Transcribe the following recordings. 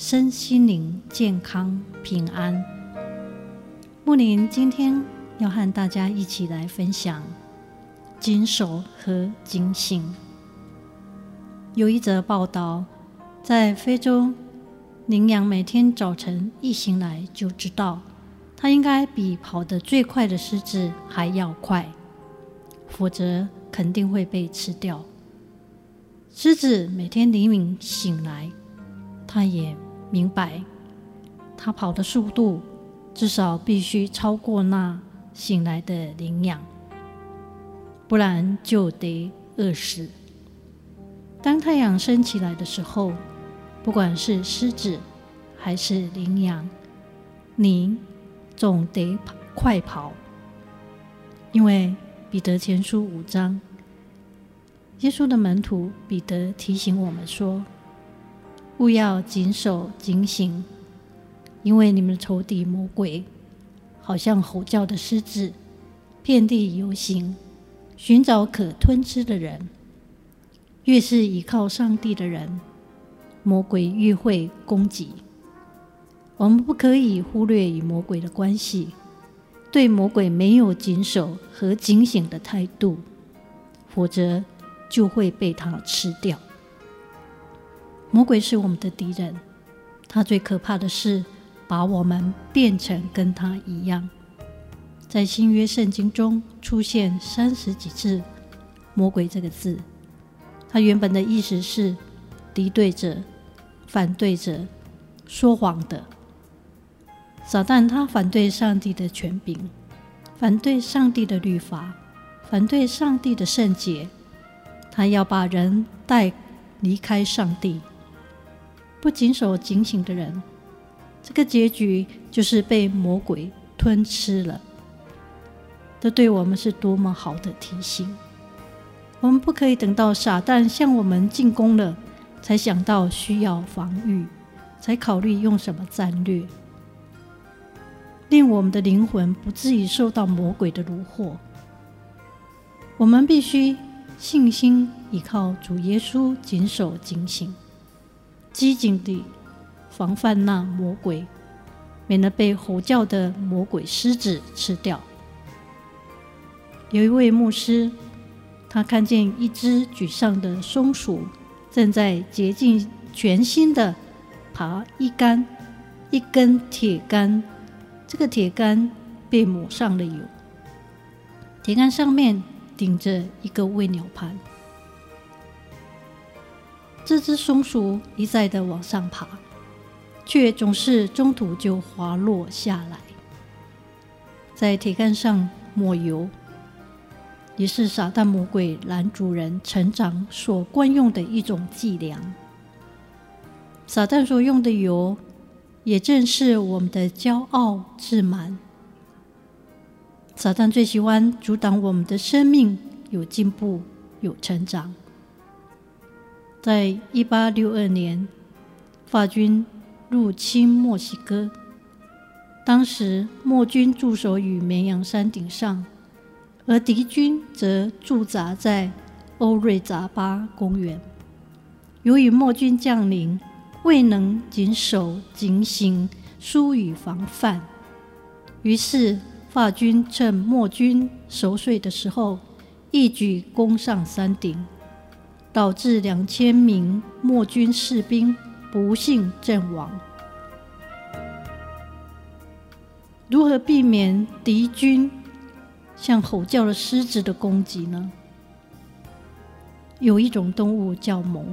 身心灵健康平安。木林今天要和大家一起来分享谨守和警醒。有一则报道，在非洲，羚羊每天早晨一醒来就知道，它应该比跑得最快的狮子还要快，否则肯定会被吃掉。狮子每天黎明醒来，它也。明白，他跑的速度至少必须超过那醒来的羚羊，不然就得饿死。当太阳升起来的时候，不管是狮子还是羚羊，你总得快跑，因为彼得前书五章，耶稣的门徒彼得提醒我们说。务要谨守警醒，因为你们的仇敌魔鬼，好像吼叫的狮子，遍地游行，寻找可吞吃的人。越是倚靠上帝的人，魔鬼越会攻击。我们不可以忽略与魔鬼的关系，对魔鬼没有谨守和警醒的态度，否则就会被他吃掉。魔鬼是我们的敌人，他最可怕的是把我们变成跟他一样。在新约圣经中出现三十几次“魔鬼”这个字，它原本的意思是敌对者、反对者、说谎的。撒旦他反对上帝的权柄，反对上帝的律法，反对上帝的圣洁，他要把人带离开上帝。不谨守警醒的人，这个结局就是被魔鬼吞吃了。这对我们是多么好的提醒！我们不可以等到傻蛋向我们进攻了，才想到需要防御，才考虑用什么战略，令我们的灵魂不至于受到魔鬼的蛊惑。我们必须信心依靠主耶稣，谨守警醒。机警地防范那魔鬼，免得被吼叫的魔鬼狮子吃掉。有一位牧师，他看见一只沮丧的松鼠正在竭尽全心地爬一杆一根铁杆，这个铁杆被抹上了油，铁杆上面顶着一个喂鸟盘。这只松鼠一再的往上爬，却总是中途就滑落下来。在铁杆上抹油，也是撒旦魔鬼拦主人成长所惯用的一种伎俩。撒旦所用的油，也正是我们的骄傲自满。撒旦最喜欢阻挡我们的生命有进步、有成长。在一八六二年，法军入侵墨西哥，当时墨军驻守于绵羊山顶上，而敌军则驻扎在欧瑞扎巴公园。由于墨军将领未能谨守警醒、疏于防范，于是法军趁墨军熟睡的时候，一举攻上山顶。导致两千名墨军士兵不幸阵亡。如何避免敌军像吼叫的狮子的攻击呢？有一种动物叫獴，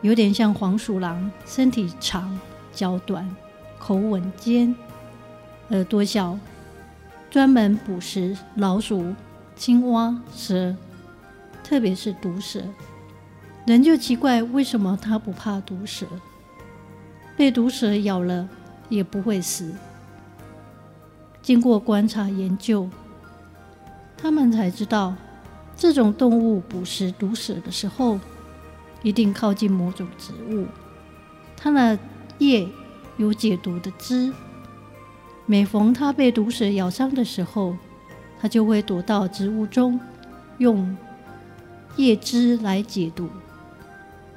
有点像黄鼠狼，身体长、脚短、口吻尖、耳朵小，专门捕食老鼠、青蛙、蛇。特别是毒蛇，人就奇怪为什么他不怕毒蛇。被毒蛇咬了也不会死。经过观察研究，他们才知道，这种动物捕食毒蛇的时候，一定靠近某种植物，它的叶有解毒的汁。每逢它被毒蛇咬伤的时候，它就会躲到植物中，用叶汁来解毒，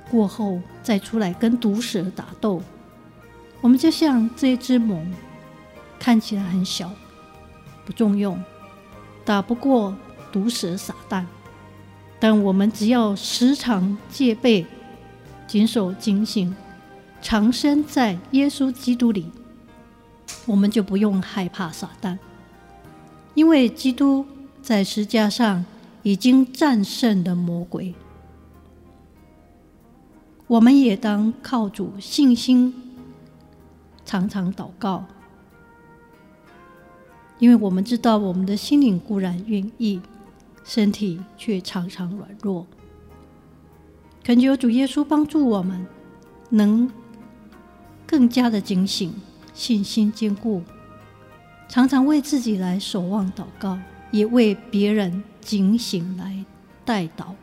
过后再出来跟毒蛇打斗。我们就像这只猛，看起来很小，不中用，打不过毒蛇撒旦，但我们只要时常戒备，谨守警醒，常身在耶稣基督里。我们就不用害怕撒旦，因为基督在十架上已经战胜了魔鬼。我们也当靠主信心，常常祷告，因为我们知道我们的心灵固然愿意，身体却常常软弱。恳求主耶稣帮助我们，能更加的警醒。信心坚固，常常为自己来守望祷告，也为别人警醒来带导。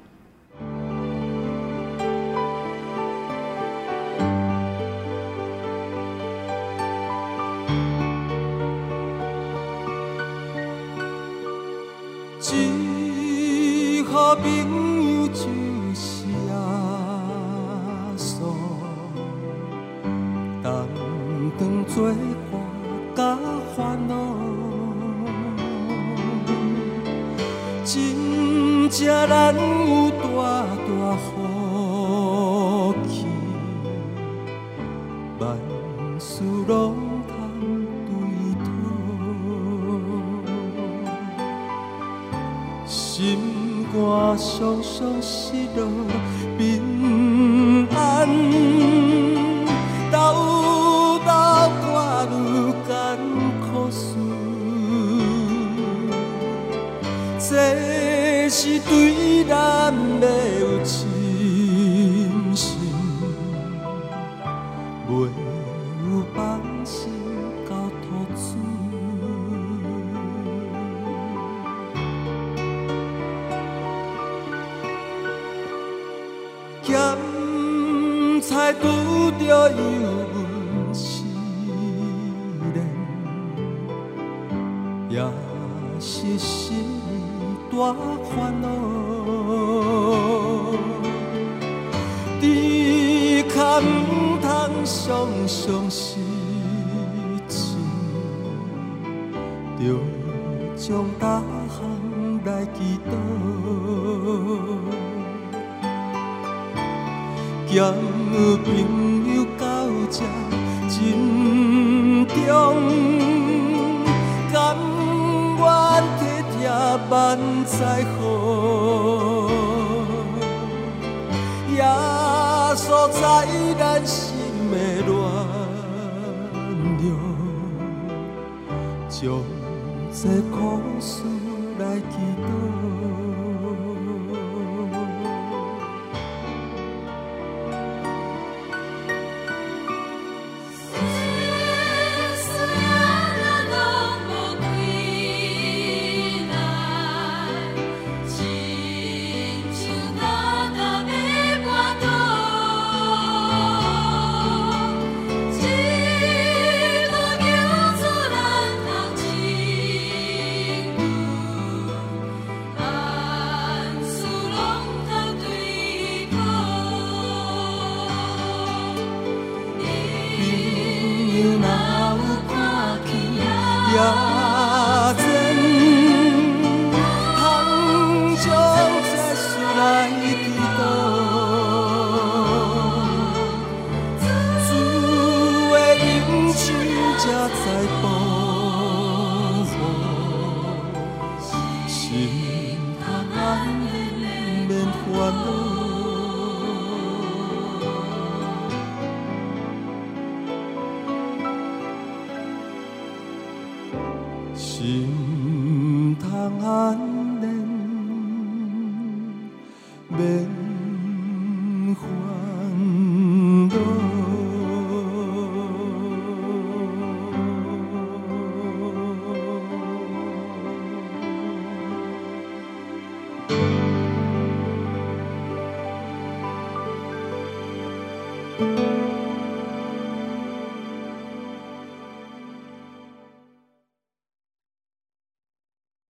真正难有大大福气，万事拢通对讨，心肝常常失落平安。也是心。大烦恼，只可唔通常常失志，着将大项来祈祷，交朋友到这真重。万载好，耶稣在咱心的暖流，将这苦事来祈祷。心